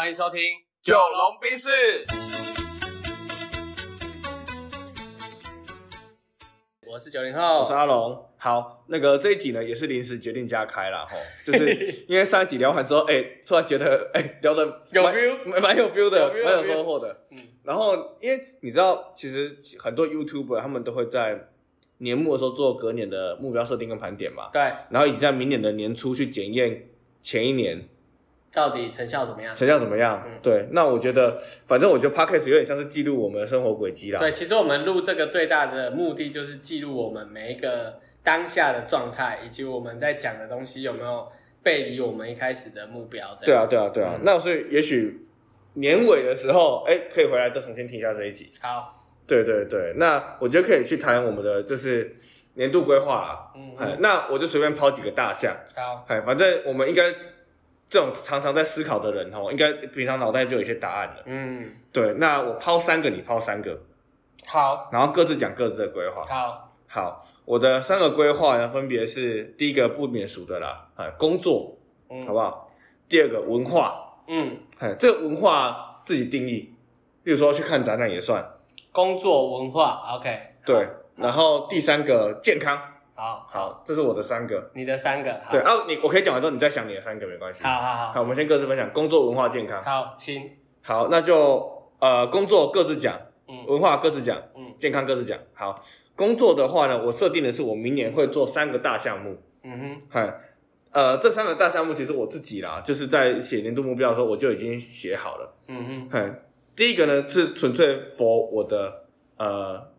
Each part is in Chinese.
欢迎收听《九龙冰室，我是九零后，我是阿龙。好，那个这一集呢也是临时决定加开了哈，就是因为上一集聊完之后，哎、突然觉得哎、聊的有 feel 蛮蛮有 feel 的，蛮有收获的。嗯。然后因为你知道，其实很多 YouTuber 他们都会在年末的时候做隔年的目标设定跟盘点嘛，对，然后以及在明年的年初去检验前一年到底成效怎么样？成效怎么样。嗯对，那我觉得，反正我觉得 Podcast 有点像是记录我们的生活轨迹啦。对，其实我们录这个最大的目的就是记录我们每一个当下的状态，以及我们在讲的东西有没有背离我们一开始的目标。对啊，对啊，对啊。嗯那所以也许年尾的时候，哎、可以回来再重新听一下这一集。好，对对对，那我觉得可以去谈我们的就是年度规划啊。嗯哎，那我就随便抛几个大项。好，哎，反正我们应该这种常常在思考的人哦，应该平常脑袋就有一些答案了。嗯，对，那我抛三个，你抛三个，好，然后各自讲各自的规划。好，好，我的三个规划呢，分别是第一个不免俗的啦，哎，工作，嗯，好不好？第二个文化，嗯，哎，这个文化自己定义，例如说去看展览也算，工作文化，OK，对。然后第三个健康，好，好，这是我的三个。你的三个，好对，啊，你我可以讲完之后，你再想你的三个没关系。好好好，好，我们先各自分享工作、文化、健康。好，请，好，那就呃，工作各自讲，嗯文化各自讲，嗯健康各自讲。好，工作的话呢，我设定的是我明年会做三个大项目。嗯哼，嗨，呃，这三个大项目其实我自己啦，就是在写年度目标的时候，我就已经写好了。嗯哼，嗨，第一个呢是纯粹 for 我的呃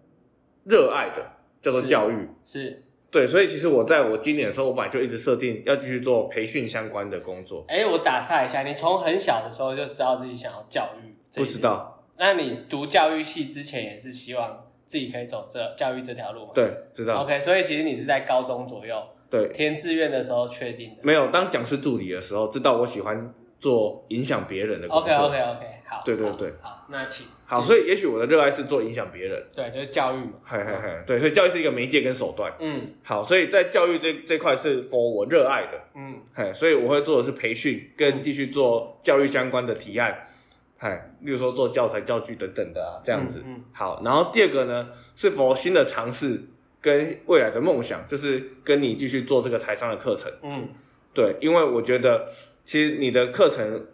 热爱的，叫做是教育。是，对，所以其实我在我今年的时候，我本来就一直设定要继续做培训相关的工作。哎，我打岔一下，你从很小的时候就知道自己想要教育，不知，道，那你读教育系之前也是希望自己可以走这教育这条路吗？对，知道，，OK，所以其实你是在高中左右对，填志愿的时候确定的。没有当讲师助理的时候，知道我喜欢做影响别人的工作。OK OK OK，好，好对对对好，那请好，所以也许我的热爱是做影响别人。对，就是教育嘛，嘿嘿嘿，对，所以教育是一个媒介跟手段。嗯好，所以在教育这这块是 for 我热爱的，嗯嘿，所以我会做的是培训跟继续做教育相关的提案，嘿，例如说做教材、教具等等的啊，这样子。嗯嗯好，然后第二个呢是否新的尝试跟未来的梦想，就是跟你继续做这个财商的课程。嗯对，因为我觉得其实你的课程，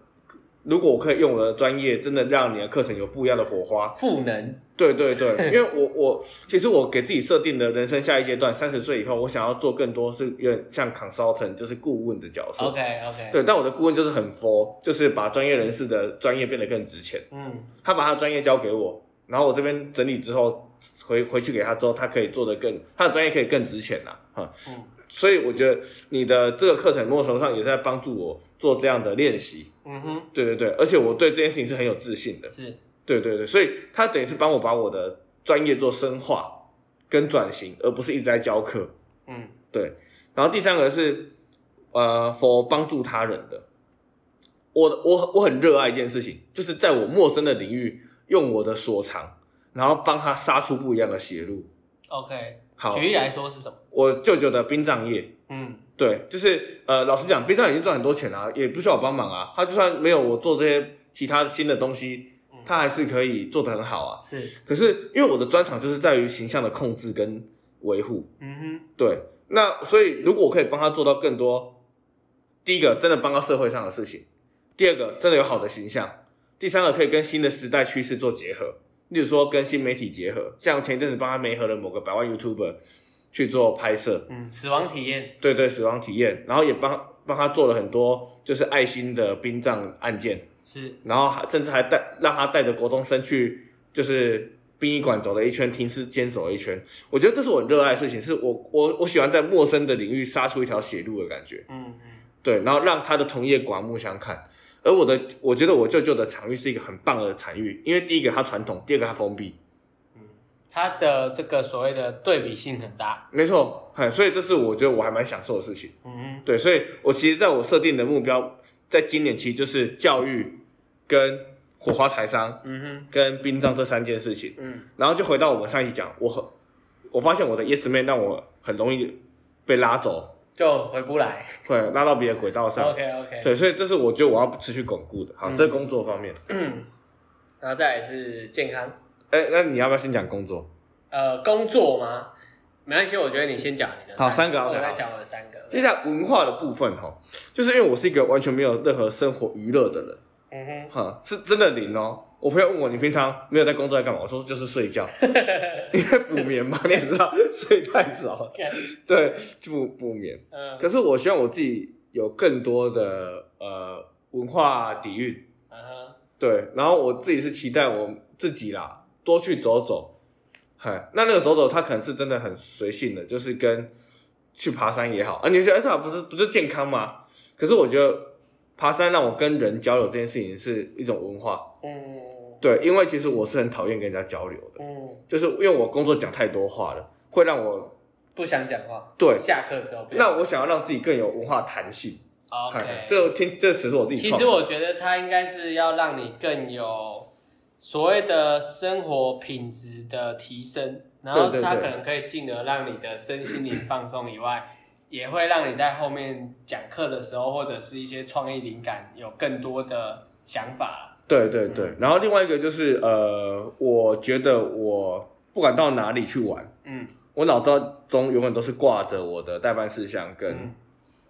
如果我可以用我的专业，真的让你的课程有不一样的火花。赋能，对对对，因为我我其实我给自己设定的人生下一阶段，三十岁以后，我想要做更多是有点像 consultant，就是顾问的角色。OK OK，，对，但我的顾问就是很 for，就是把专业人士的专业变得更值钱。嗯他把他的专业交给我，然后我这边整理之后回回去给他之后，他可以做得更，他的专业可以更值钱啦。哈，嗯所以我觉得你的这个课程某种程度上也是在帮助我做这样的练习。嗯哼，对对对，而且我对这件事情是很有自信的。是，对对对，所以他等于是帮我把我的专业做深化跟转型，而不是一直在教课。嗯对，然后第三个是呃，for 帮助他人的。我我我很热爱一件事情，就是在我陌生的领域，用我的所长，然后帮他杀出不一样的血路。OK，好。举例来说是什么？我舅舅的殡葬业，嗯。对，就是呃，老实讲，殡葬已经赚很多钱了、也不需要我帮忙啊。他就算没有我做这些其他新的东西，他还是可以做得很好啊。是，可是因为我的专长就是在于形象的控制跟维护，嗯哼，对，那所以如果我可以帮他做到更多，第一个真的帮到社会上的事情，第二个真的有好的形象，第三个可以跟新的时代趋势做结合，例如说跟新媒体结合，像前一阵子帮他媒合了某个百万 YouTuber 去做拍摄，嗯，死亡体验，对对，死亡体验，然后也帮帮他做了很多就是爱心的殡葬案件，是，然后还甚至还带让他带着国中生去就是殡仪馆走了一圈，停尸间走了一圈。我觉得这是我很热爱的事情，是我我我喜欢在陌生的领域杀出一条血路的感觉。嗯嗯对，然后让他的同业刮目相看。而我的，我觉得我舅舅的场域是一个很棒的场域，因为第一个它传统，第二个它封闭。它的这个所谓的对比性很大，没错，哎，所以这是我觉得我还蛮享受的事情。嗯对，所以我其实在我设定的目标，在今年其实就是教育、跟火花财商、嗯哼，跟殡葬这三件事情。嗯然后就回到我们上一集讲，我很我发现我的 yes man 让我很容易被拉走，就回不来。会拉到别的轨道上。OK OK，对，所以这是我觉得我要持续巩固的。好，嗯这是工作方面。然后再来是健康，哎、那你要不要先讲工作？呃，工作吗？没关系，我觉得你先讲你的好三个我再好讲我的三个。接下来文化的部分哈，就是因为我是一个完全没有任何生活娱乐的人，嗯哼，哈，是真的零哦。我朋友问我你平常没有在工作在干嘛？我说就是睡觉，因为补眠嘛，你也知道睡太少，对，就补补眠。嗯可是我希望我自己有更多的呃文化底蕴，嗯哼，对，然后我自己是期待我自己啦，多去走走，嗨，那那个走走，它可能是真的很随性的，就是跟去爬山也好，啊，你觉得哎，这好不是不是健康吗？可是我觉得爬山让我跟人交流这件事情是一种文化，嗯对，因为其实我是很讨厌跟人家交流的，嗯，就是因为我工作讲太多话了，会让我不想讲话。对，下课之后不想那我想要让自己更有文化弹性，嗨 OK，这个听这词是我自己，其实我觉得它应该是要让你更有所谓的生活品质的提升，然后它可能可以进而让你的身心灵放松以外，也会让你在后面讲课的时候或者是一些创意灵感有更多的想法。对对对，然后另外一个就是呃，我觉得我不管到哪里去玩，嗯。我脑子中永远都是挂着我的代办事项跟、嗯，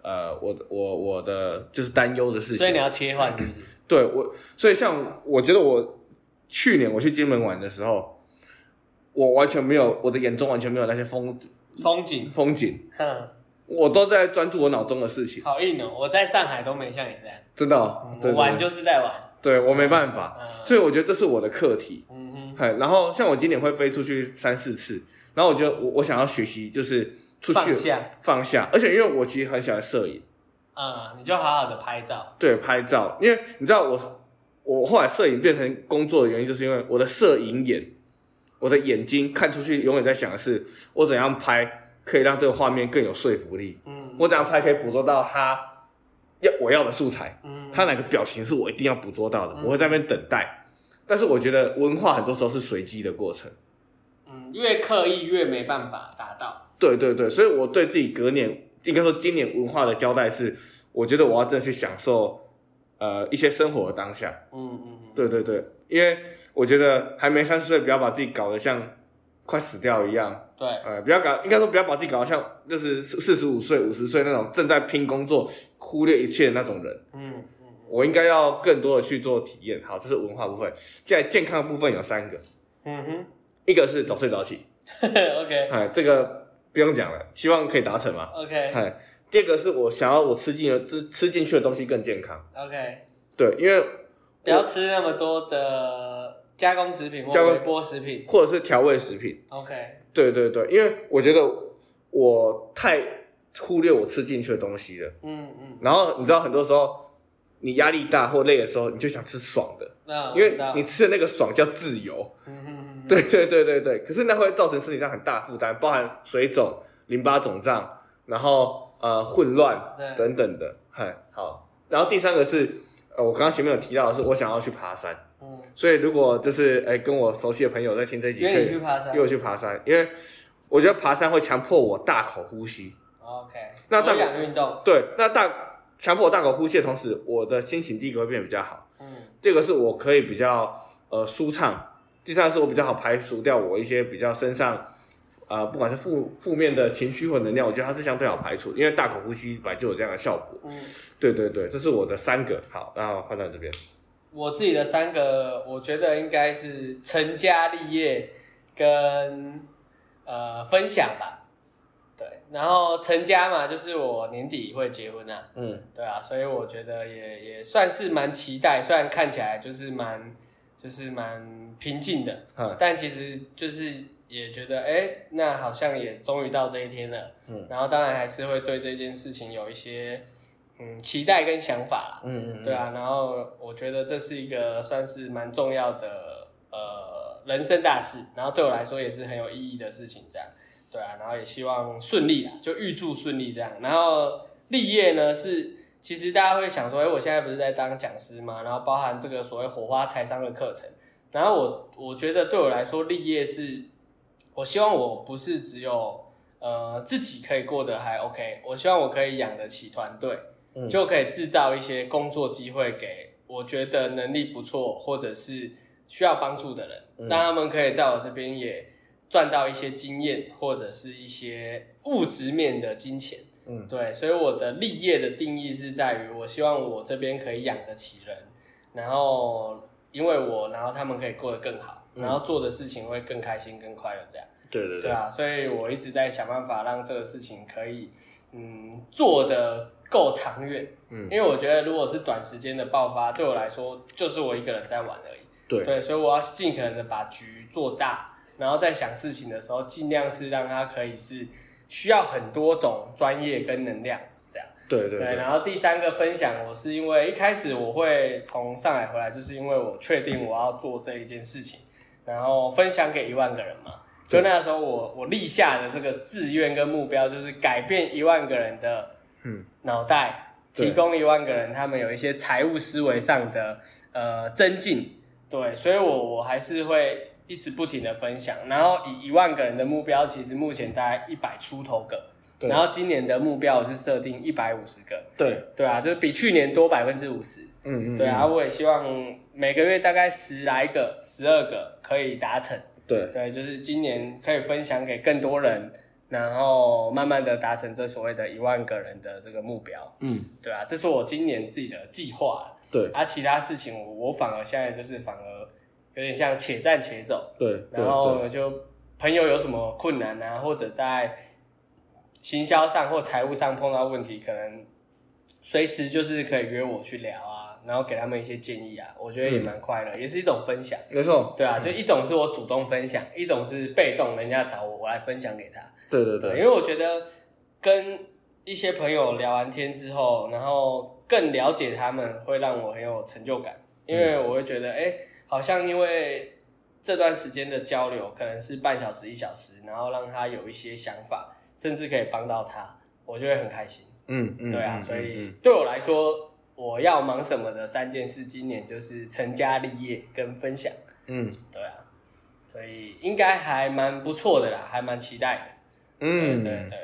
呃我我我的就是担忧的事情。所以你要切换是是？对我，所以像我觉得我去年我去金门玩的时候，我完全没有我的眼中完全没有那些风风景，风景，哼，我都在专注我脑中的事情，好硬哦！我在上海都没像你这样，真的、哦。对对我玩就是在玩。对我没办法，嗯所以我觉得这是我的课题。嗯哼，嗨，然后像我今年会飞出去三四次，然后我就我我想要学习就是出去放下，放下，而且因为我其实很喜欢摄影，嗯，你就好好的拍照。对拍照，因为你知道我我后来摄影变成工作的原因，就是因为我的摄影眼，我的眼睛看出去永远在想的是我怎样拍可以让这个画面更有说服力，嗯我怎样拍可以捕捉到他要我要的素材，嗯，他哪个表情是我一定要捕捉到的，嗯我会在那边等待。但是我觉得文化很多时候是随机的过程。嗯，越刻意越没办法达到。对对对，所以我对自己隔年，应该说今年文化的交代是，我觉得我要真的去享受，呃，一些生活的当下。嗯嗯嗯，对对对，因为我觉得还没三十岁，不要把自己搞得像快死掉一样，对，呃，不要搞，应该说不要把自己搞得像就是四十五岁、五十岁那种正在拼工作、忽略一切的那种人。嗯嗯我应该要更多的去做体验。好，这是文化部分。现在健康的部分有三个，嗯哼。一个是早睡早起，哼，OK。哎，这个不用讲了，希望可以达成嘛。OK 哎，第二个是我想要我吃进的吃吃进去的东西更健康，OK，对，因为不要吃那么多的加工食品或加工微波食品。或者是调味食品，OK，对对对，因为我觉得我太忽略我吃进去的东西了。嗯嗯，然后你知道，很多时候你压力大或累的时候，你就想吃爽的，那因为你吃的那个爽叫自由。嗯嗯嗯，对对对对对，可是那会造成身体上很大负担，包含水肿、淋巴肿胀，然后呃混乱等等的。嗨，好，然后第三个是呃，我刚刚前面有提到的是，我想要去爬山，嗯，所以如果就是哎跟我熟悉的朋友在听这一集，可约以你去爬山约。我去爬山，因为我觉得爬山会强迫我大口呼吸。OK，那大有氧运动。对，那大强迫我大口呼吸的同时，我的心情第一个会变得比较好，嗯第二个是我可以比较呃舒畅，第三个是我比较好排除掉我一些比较身上呃不管是负负面的情绪或能量，我觉得它是相对好排除，因为大口呼吸本来就有这样的效果。嗯，对对对，这是我的三个，好，然后换到你这边。我自己的三个，我觉得应该是成家立业跟呃分享吧。对，然后成家嘛，就是我年底会结婚啊。嗯对啊，所以我觉得也也算是蛮期待，虽然看起来就是蛮就是蛮平静的，嗯但其实就是也觉得，哎、那好像也终于到这一天了。嗯然后当然还是会对这件事情有一些嗯期待跟想法啦。嗯嗯，对啊，然后我觉得这是一个算是蛮重要的呃人生大事，然后对我来说也是很有意义的事情，这样。对啊，然后也希望顺利啦，就预祝顺利这样。然后立业呢是，其实大家会想说，哎，我现在不是在当讲师嘛，然后包含这个所谓火花财商的课程。然后我我觉得对我来说，立业是，我希望我不是只有呃自己可以过得还 OK，我希望我可以养得起团队，嗯。就可以制造一些工作机会给我觉得能力不错或者是需要帮助的人，嗯。让他们可以在我这边也赚到一些经验或者是一些物质面的金钱。嗯。对，所以我的立业的定义是在于，我希望我这边可以养得起人，然后因为我，然后他们可以过得更好，嗯。然后做的事情会更开心、更快乐，这样。对对对。啊，所以我一直在想办法让这个事情可以，嗯，做的够长远。嗯因为我觉得如果是短时间的爆发，对我来说就是我一个人在玩而已。对对，所以我要尽可能的把局做大，然后在想事情的时候，尽量是让它可以是需要很多种专业跟能量这样。对，对对对，然后第三个分享，我是因为一开始我会从上海回来，就是因为我确定我要做这一件事情，然后分享给一万个人嘛。就那时候我我立下的这个志愿跟目标，就是改变一万个人的嗯。脑袋，提供一万个人他们有一些财务思维上的呃增进。对，所以我我还是会一直不停的分享，然后以一万个人的目标，其实目前大概一百出头个。对。然后今年的目标我是设定一百五十个，对，对啊，就是比去年多百分之五十。嗯嗯，对啊，我也希望每个月大概十来个、十二个可以达成。对。对，就是今年可以分享给更多人，然后慢慢的达成这所谓的一万个人的这个目标。嗯对啊，这是我今年自己的计划。对啊，其他事情我我反而现在就是反而有点像且战且走，对，然后就朋友有什么困难啊，或者在行销上或财务上碰到问题，可能随时就是可以约我去聊啊，然后给他们一些建议啊，我觉得也蛮快乐，也是一种分享。没错，对啊，就一种是我主动分享，一种是被动人家找我，我来分享给他。对，对对对因为我觉得跟一些朋友聊完天之后，然后更了解他们，会让我很有成就感。因为我会觉得，哎、好像因为这段时间的交流可能是半小时、一小时，然后让他有一些想法，甚至可以帮到他，我就会很开心。嗯嗯，对啊，嗯所以嗯对我来说，我要忙什么的三件事，今年就是成家立业跟分享。嗯对啊，所以应该还蛮不错的啦，还蛮期待的。嗯，对对对。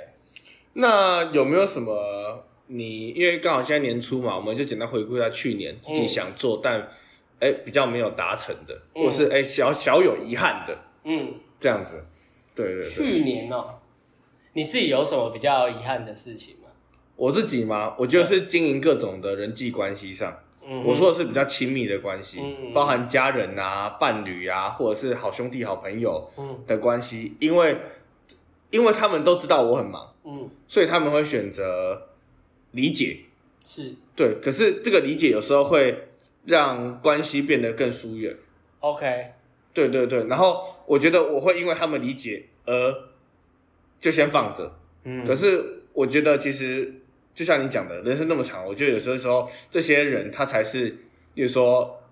那有没有什么你因为刚好现在年初嘛，我们就简单回顾一下去年自己想做、但哎比较没有达成的，嗯。或是哎小小有遗憾的。嗯，这样子。对对对，去年哦、你自己有什么比较遗憾的事情吗？我自己嘛，我觉得是经营各种的人际关系上，嗯，我说的是比较亲密的关系，嗯。包含家人啊、伴侣啊，或者是好兄弟、好朋友嗯。的关系，因为因为他们都知道我很忙，嗯，所以他们会选择理解。是对，可是这个理解有时候会让关系变得更疏远。OK，对对对，然后我觉得我会因为他们理解而就先放着。嗯，可是我觉得其实就像你讲的，人生那么长，我觉得有时候时候这些人他才是，比如说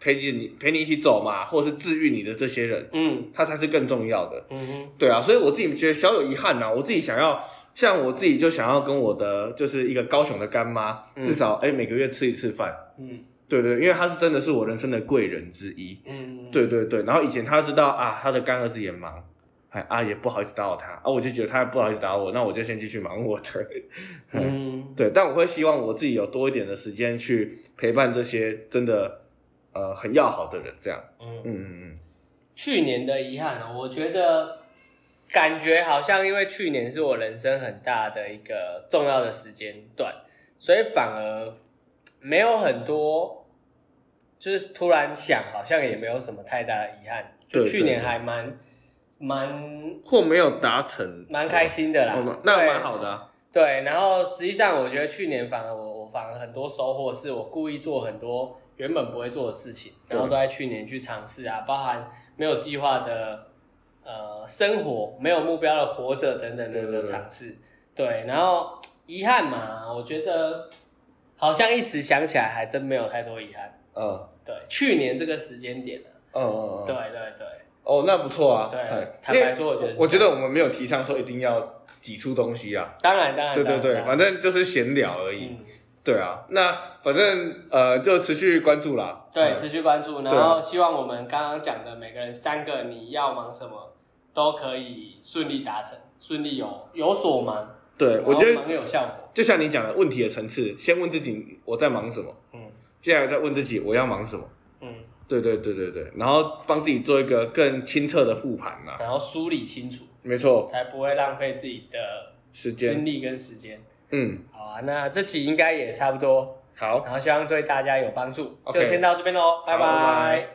陪着你陪你一起走嘛，或者是治愈你的这些人，嗯他才是更重要的。嗯哼，对啊，所以我自己觉得小有遗憾呐、我自己想要，像我自己就想要跟我的就是一个高雄的干妈，嗯至少哎、每个月吃一次饭。嗯对对，因为她是真的是我人生的贵人之一。嗯，对对对，然后以前她知道啊，她的干儿子也忙，哎啊也不好意思打扰他啊，我就觉得他不好意思打扰我，那我就先继续忙我的。嗯 对，但我会希望我自己有多一点的时间去陪伴这些真的呃很要好的人，这样。嗯，嗯嗯嗯，去年的遗憾呢，我觉得感觉好像因为去年是我人生很大的一个重要的时间段，所以反而没有很多，就是突然想，好像也没有什么太大的遗憾。就对去年对还蛮蛮或没有达成，蛮开心的啦哦，那对蛮好的、啊。对，然后实际上我觉得去年反而我我反而很多收获，是我故意做很多原本不会做的事情，然后都在去年去尝试啊，包含没有计划的呃生活，没有目标的活着等等等的尝试。对，然后遗憾嘛，我觉得好像一时想起来还真没有太多遗憾。嗯对，去年这个时间点呢、嗯嗯嗯。对对对，哦，那不错啊。对哎坦白说我觉得我觉得我们没有提倡说一定要挤出东西啊。当然当然，对对对，反正就是闲聊而已。嗯。对啊，那反正呃就持续关注啦。对，嗯持续关注，然后希望我们刚刚讲的每个人三个你要忙什么都可以顺利达成，顺利有有所忙，对，我觉得忙有效果。就像你讲的问题的层次，先问自己我在忙什么，嗯接下来再问自己我要忙什么。嗯，对对对对对，然后帮自己做一个更清澈的复盘呐。然后梳理清楚，没错，才不会浪费自己的时间精，力跟时间。嗯，好啊，那这期应该也差不多，好，然后希望对大家有帮助，OK。就先到这边喽，拜好拜拜拜